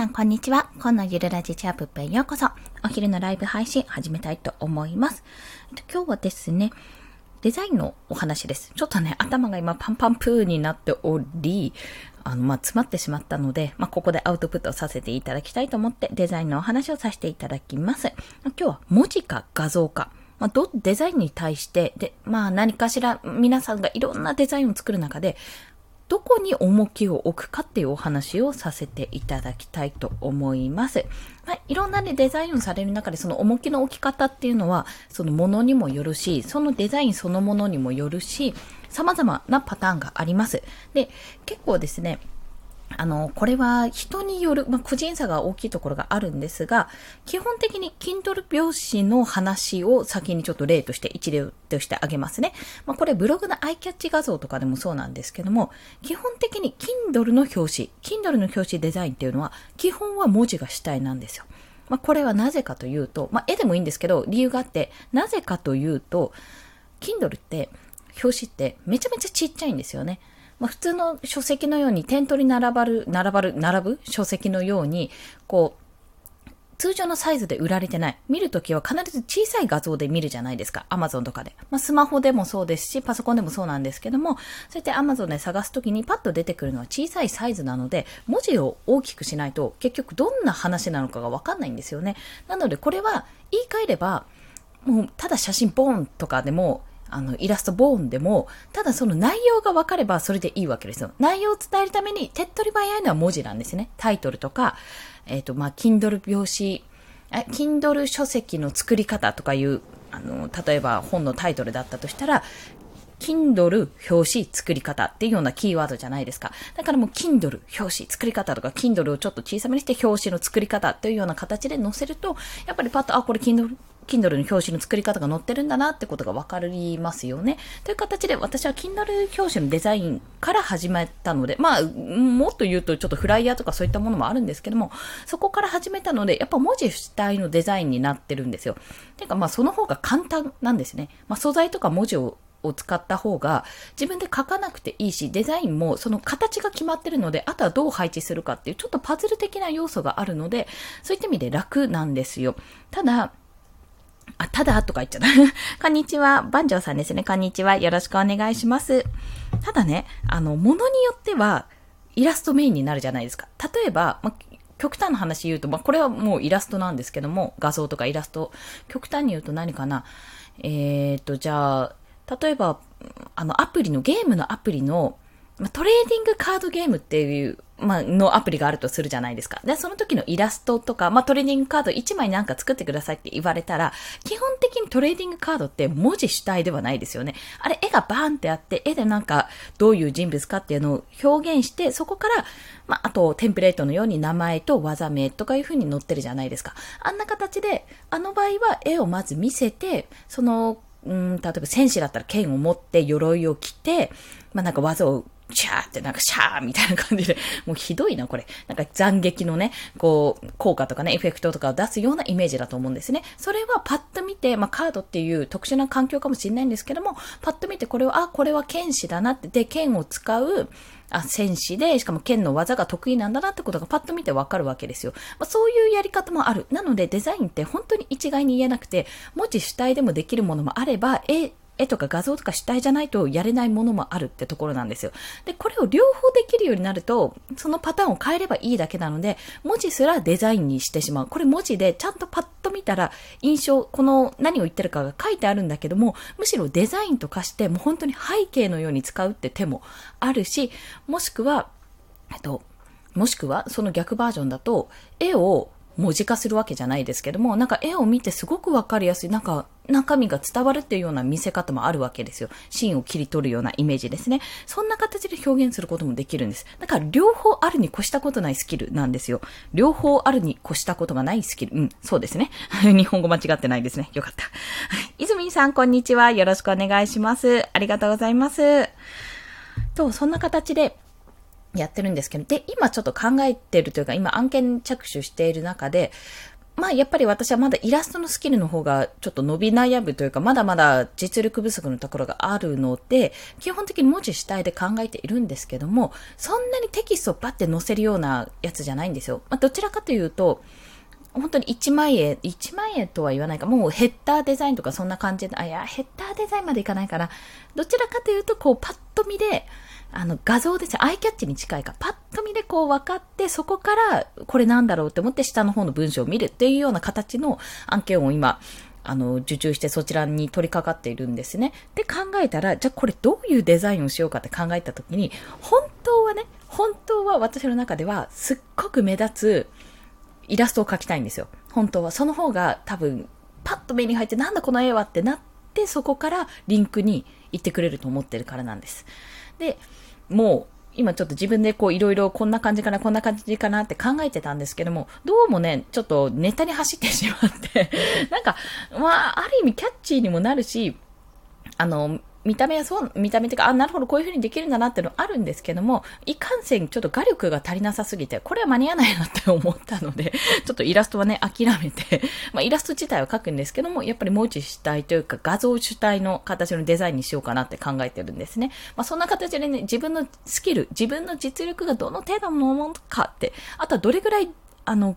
さん、こんにちは。今のゆるラジチャープップへようこそ。お昼のライブ配信始めたいと思います。今日はですね、デザインのお話です。ちょっとね、頭が今パンパンプーになっており、あの、まあ、詰まってしまったので、まあ、ここでアウトプットさせていただきたいと思ってデザインのお話をさせていただきます。今日は文字か画像か。まあ、ど、デザインに対して、で、まあ何かしら皆さんがいろんなデザインを作る中で、どこに重きを置くかっていうお話をさせていただきたいと思います。まあ、いろんなね、デザインをされる中で、その重きの置き方っていうのは、そのものにもよるし、そのデザインそのものにもよるし、様々なパターンがあります。で、結構ですね、あの、これは人による、まあ、個人差が大きいところがあるんですが、基本的に Kindle 拍子の話を先にちょっと例として、一例としてあげますね。まあ、これブログのアイキャッチ画像とかでもそうなんですけども、基本的に Kindle の表紙、Kindle の表紙デザインっていうのは、基本は文字が主体なんですよ。まあ、これはなぜかというと、まあ、絵でもいいんですけど、理由があって、なぜかというと、Kindle って、表紙ってめちゃめちゃちっちゃいんですよね。まあ、普通の書籍のように店頭に並ばる、並ばる、並ぶ書籍のように、こう、通常のサイズで売られてない。見るときは必ず小さい画像で見るじゃないですか。Amazon とかで。まあ、スマホでもそうですし、パソコンでもそうなんですけども、そうやって Amazon で探すときにパッと出てくるのは小さいサイズなので、文字を大きくしないと結局どんな話なのかがわかんないんですよね。なのでこれは言い換えれば、もうただ写真ボーンとかでもあの、イラストボーンでも、ただその内容が分かればそれでいいわけですよ。内容を伝えるために手っ取り早いのは文字なんですね。タイトルとか、えっ、ー、と、まあ、Kindle 表紙、え、Kindle 書籍の作り方とかいう、あの、例えば本のタイトルだったとしたら、Kindle 表紙作り方っていうようなキーワードじゃないですか。だからもう Kindle 表紙作り方とか Kindle をちょっと小さめにして表紙の作り方というような形で載せると、やっぱりパッと、あ、これ Kindle Kindle の表紙の作り方が載ってるんだなってことがわかりますよね。という形で私は Kindle 表紙のデザインから始めたので、まあ、もっと言うとちょっとフライヤーとかそういったものもあるんですけども、そこから始めたので、やっぱ文字主体のデザインになってるんですよ。てかまあその方が簡単なんですね。まあ素材とか文字をを使った方が自分で書かなくていいし、デザインもその形が決まってるので、あとはどう配置するかっていうちょっとパズル的な要素があるので、そういった意味で楽なんですよ。ただ、あ、ただとか言っちゃった。こんにちは。番長さんですね。こんにちは。よろしくお願いします。ただね、あの、ものによっては、イラストメインになるじゃないですか。例えば、ま極端な話言うと、まこれはもうイラストなんですけども、画像とかイラスト。極端に言うと何かな？えーと、じゃあ、例えば、あの、アプリの、ゲームのアプリの、まトレーディングカードゲームっていうまあ、のアプリがあるとするじゃないですか。で、その時のイラストとか、まあ、トレーディングカード1枚なんか作ってくださいって言われたら、基本的にトレーディングカードって文字主体ではないですよね。あれ、絵がバーンってあって、絵でなんか、どういう人物かっていうのを表現して、そこから、まあ、あと、テンプレートのように名前と技名とかいう風に載ってるじゃないですか。あんな形で、あの場合は絵をまず見せて、その、うん、例えば戦士だったら剣を持って鎧を着て、まあなんか技をシャーってなんかシャーみたいな感じで、もうひどいな、これ。なんか斬撃のね、こう、効果とかね、エフェクトとかを出すようなイメージだと思うんですね。それはパッと見て、まあカードっていう特殊な環境かもしれないんですけども、パッと見てこれは、あ、これは剣士だなって、で、剣を使う、あ、戦士で、しかも剣の技が得意なんだなってことがパッと見てわかるわけですよ。まあ、そういうやり方もある。なのでデザインって本当に一概に言えなくて、文字主体でもできるものもあれば、絵、絵とか画像とか主体じゃないとやれないものもあるってところなんですよ。で、これを両方できるようになると、そのパターンを変えればいいだけなので、文字すらデザインにしてしまう。これ文字でちゃんとパッと見たら印象、この何を言ってるかが書いてあるんだけども、むしろデザインとかしてもう本当に背景のように使うって手もあるし、もしくは、えっと、もしくはその逆バージョンだと、絵を文字化するわけじゃないですけども、なんか絵を見てすごくわかりやすい、なんか中身が伝わるっていうような見せ方もあるわけですよ。芯を切り取るようなイメージですね。そんな形で表現することもできるんです。だから両方あるに越したことないスキルなんですよ。両方あるに越したことがないスキル。うん、そうですね。日本語間違ってないですね。よかった。泉さん、こんにちは。よろしくお願いします。ありがとうございます。と、そんな形で、やってるんですけど、で、今ちょっと考えてるというか、今案件着手している中で、まあやっぱり私はまだイラストのスキルの方がちょっと伸び悩むというか、まだまだ実力不足のところがあるので、基本的に文字主体で考えているんですけども、そんなにテキストをバッて載せるようなやつじゃないんですよ。まあどちらかというと、本当に1万円、1万円とは言わないか、もうヘッダーデザインとかそんな感じで、あ、いや、ヘッダーデザインまでいかないから、どちらかというと、こう、パッと見で、あの、画像ですね、アイキャッチに近いか、パッと見でこう分かって、そこから、これなんだろうって思って下の方の文章を見るっていうような形の案件を今、あの、受注してそちらに取り掛かっているんですね。で考えたら、じゃあこれどういうデザインをしようかって考えたときに、本当はね、本当は私の中ではすっごく目立つイラストを描きたいんですよ。本当は。その方が多分、パッと目に入ってなんだこの絵はってなって、そこからリンクに行ってくれると思ってるからなんです。で、もう、今ちょっと自分でこういろいろこんな感じかな、こんな感じかなって考えてたんですけども、どうもね、ちょっとネタに走ってしまって なんか、まあ、ある意味キャッチーにもなるし、あの、見た目はそう、見た目っていうか、あ、なるほど、こういう風にできるんだなっていうのあるんですけども、いかんせんちょっと画力が足りなさすぎて、これは間に合わないなって思ったので、ちょっとイラストはね、諦めて、まあイラスト自体は描くんですけども、やっぱり文字主体というか画像主体の形のデザインにしようかなって考えてるんですね。まあそんな形でね、自分のスキル、自分の実力がどの程度のものかって、あとはどれぐらい、あの、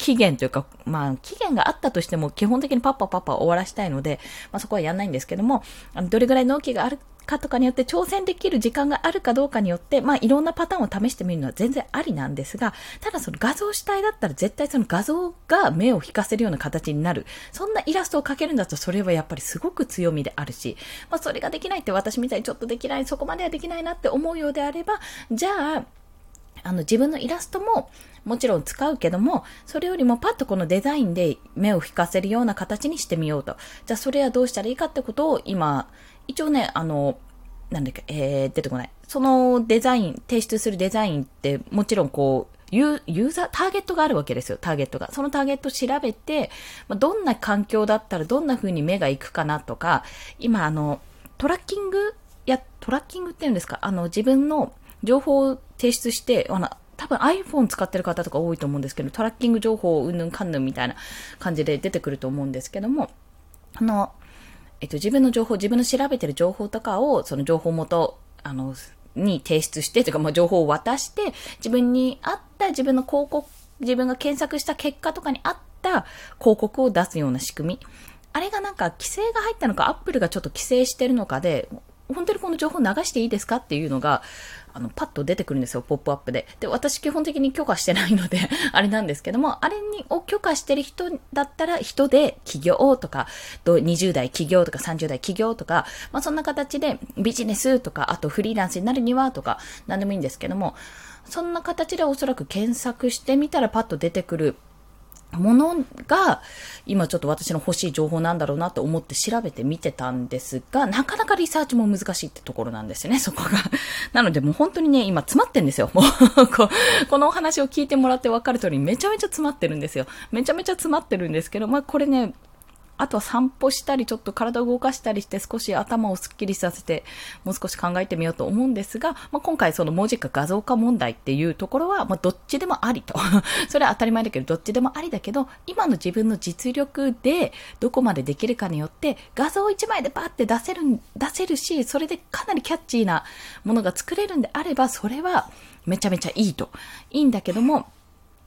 期限というか、まあ、期限があったとしても、基本的にパッパパッパ終わらしたいので、まあそこはやんないんですけども、あのどれぐらい納期があるかとかによって挑戦できる時間があるかどうかによって、まあいろんなパターンを試してみるのは全然ありなんですが、ただその画像主体だったら絶対その画像が目を引かせるような形になる。そんなイラストを描けるんだとそれはやっぱりすごく強みであるし、まあそれができないって私みたいにちょっとできない、そこまではできないなって思うようであれば、じゃあ、あの自分のイラストももちろん使うけども、それよりもパッとこのデザインで目を引かせるような形にしてみようと。じゃあそれはどうしたらいいかってことを今、一応ね、あの、なんだっけ、えー、出てこない。そのデザイン、提出するデザインってもちろんこう、ユーザー、ターゲットがあるわけですよ、ターゲットが。そのターゲットを調べて、まあ、どんな環境だったらどんな風に目が行くかなとか、今あの、トラッキングいや、トラッキングって言うんですかあの、自分の情報を提出して、あの、多分 iPhone 使ってる方とか多いと思うんですけど、トラッキング情報うんぬんかんぬんみたいな感じで出てくると思うんですけども、あの、えっと、自分の情報、自分の調べてる情報とかを、その情報元、あの、に提出して、というか、まあ、情報を渡して、自分に合った自分の広告、自分が検索した結果とかに合った広告を出すような仕組み。あれがなんか規制が入ったのか、アップルがちょっと規制してるのかで、本当にこの情報流していいですかっていうのが、あの、パッと出てくるんですよ、ポップアップで。で、私基本的に許可してないので あれなんですけども、あれに、を許可してる人だったら、人で起業とか、20代起業とか30代起業とか、まあそんな形でビジネスとか、あとフリーランスになるにはとか、なんでもいいんですけども、そんな形でおそらく検索してみたらパッと出てくるものが、今ちょっと私の欲しい情報なんだろうなと思って調べてみてたんですが、なかなかリサーチも難しいってところなんですよね、そこが。なのでもう本当にね、今詰まってんですよ。もうこ、このお話を聞いてもらってわかる通りめちゃめちゃ詰まってるんですよ。めちゃめちゃ詰まってるんですけど、まあこれね、あとは散歩したり、ちょっと体を動かしたりして少し頭をスッキリさせて、もう少し考えてみようと思うんですが、まあ、今回その文字化画像化問題っていうところは、まあ、どっちでもありと。それは当たり前だけど、どっちでもありだけど、今の自分の実力でどこまでできるかによって、画像1枚でバーって出せる、出せるし、それでかなりキャッチーなものが作れるんであれば、それはめちゃめちゃいいと。いいんだけども、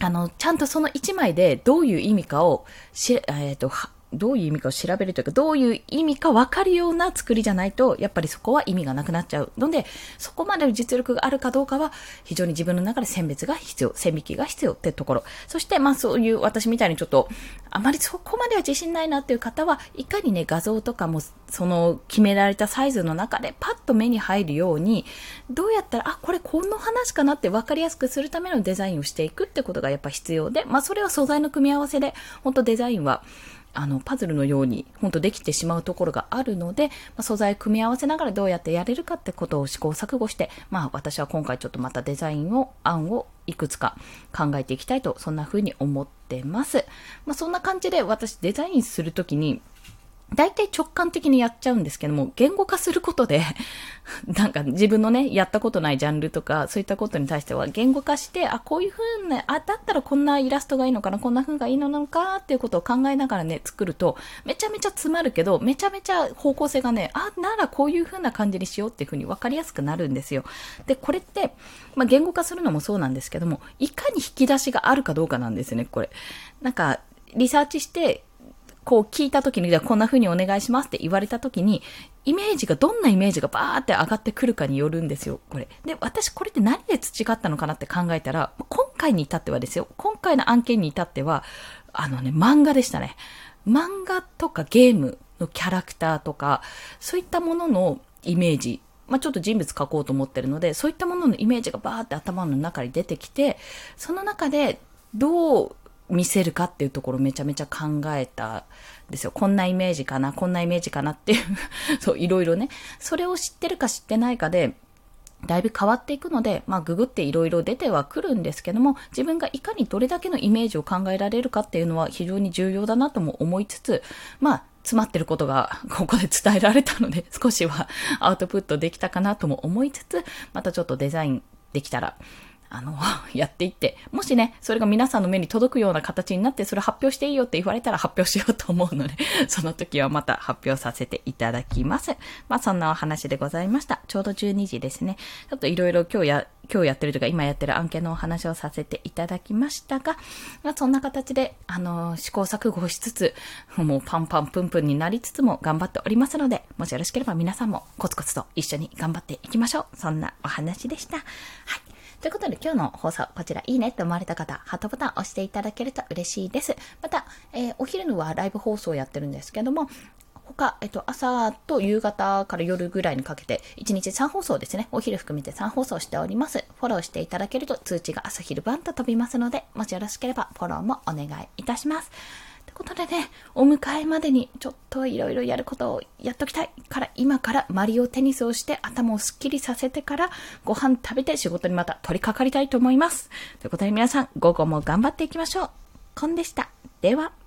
あの、ちゃんとその1枚でどういう意味かをし、えっ、ー、と、どういう意味かを調べるというか、どういう意味か分かるような作りじゃないと、やっぱりそこは意味がなくなっちゃうので、そこまでの実力があるかどうかは、非常に自分の中で選別が必要、線引きが必要ってところ。そして、まあそういう私みたいにちょっと、あまりそこまでは自信ないなっていう方は、いかにね、画像とかも、その決められたサイズの中でパッと目に入るように、どうやったら、あ、これこの話かなって分かりやすくするためのデザインをしていくってことがやっぱ必要で、まあそれは素材の組み合わせで、本当デザインは、あの、パズルのように、ほんとできてしまうところがあるので、まあ、素材組み合わせながらどうやってやれるかってことを試行錯誤して、まあ、私は今回ちょっとまたデザインを、案をいくつか考えていきたいと、そんな風に思ってます。まあ、そんな感じで私デザインするときに、大体直感的にやっちゃうんですけども、言語化することで、なんか自分のね、やったことないジャンルとか、そういったことに対しては言語化して、あ、こういう風な、あ、だったらこんなイラストがいいのかな、こんな風がいいのなのかっていうことを考えながらね、作ると、めちゃめちゃ詰まるけど、めちゃめちゃ方向性がね、あ、ならこういう風な感じにしようっていう風に分かりやすくなるんですよ。で、これって、まあ、言語化するのもそうなんですけども、いかに引き出しがあるかどうかなんですね、これ。なんか、リサーチして、こう聞いた時に、じゃあこんな風にお願いしますって言われた時に、イメージが、どんなイメージがバーって上がってくるかによるんですよ、これ。で、私これって何で培ったのかなって考えたら、今回に至ってはですよ、今回の案件に至っては、あのね、漫画でしたね。漫画とかゲームのキャラクターとか、そういったもののイメージまあ、ちょっと人物描こうと思ってるので、そういったもののイメージがバーって頭の中に出てきて、その中でどう見せるかっていうところめちゃめちゃ考えたんですよ。こんなイメージかな、こんなイメージかなっていう そう、いろいろね。それを知ってるか知ってないかで、だいぶ変わっていくので、まあ、ググっていろいろ出てはくるんですけども、自分がいかにどれだけのイメージを考えられるかっていうのは非常に重要だなとも思いつつ、まあ、詰まってることが ここで伝えられたので、少しはアウトプットできたかなとも思いつつ、またちょっとデザインできたらあの、やっていって、もしね、それが皆さんの目に届くような形になって、それ発表していいよって言われたら発表しようと思うので、その時はまた発表させていただきます。まあ、そんなお話でございました。ちょうど12時ですね。ちょっといろいろ今日や、今日やってるとか、今やってる案件のお話をさせていただきましたが、まあ、そんな形で、あの、試行錯誤しつつ、もうパンパンプンプンになりつつも頑張っておりますので、もしよろしければ皆さんもコツコツと一緒に頑張っていきましょう。そんなお話でした。はい。ということで今日の放送、こちらいいねって思われた方、ハートボタン押していただけると嬉しいです。また、えー、お昼のはライブ放送をやってるんですけども、他、えっと、朝と夕方から夜ぐらいにかけて、1日3放送ですね。お昼含めて3放送しております。フォローしていただけると通知が朝昼晩と飛びますので、もしよろしければフォローもお願いいたします。ことでね、お迎えまでにちょっといろいろやることをやっときたいから今からマリオテニスをして頭をすっきりさせてからご飯食べて仕事にまた取り掛かりたいと思います。ということで皆さん午後も頑張っていきましょう。コンでした。では。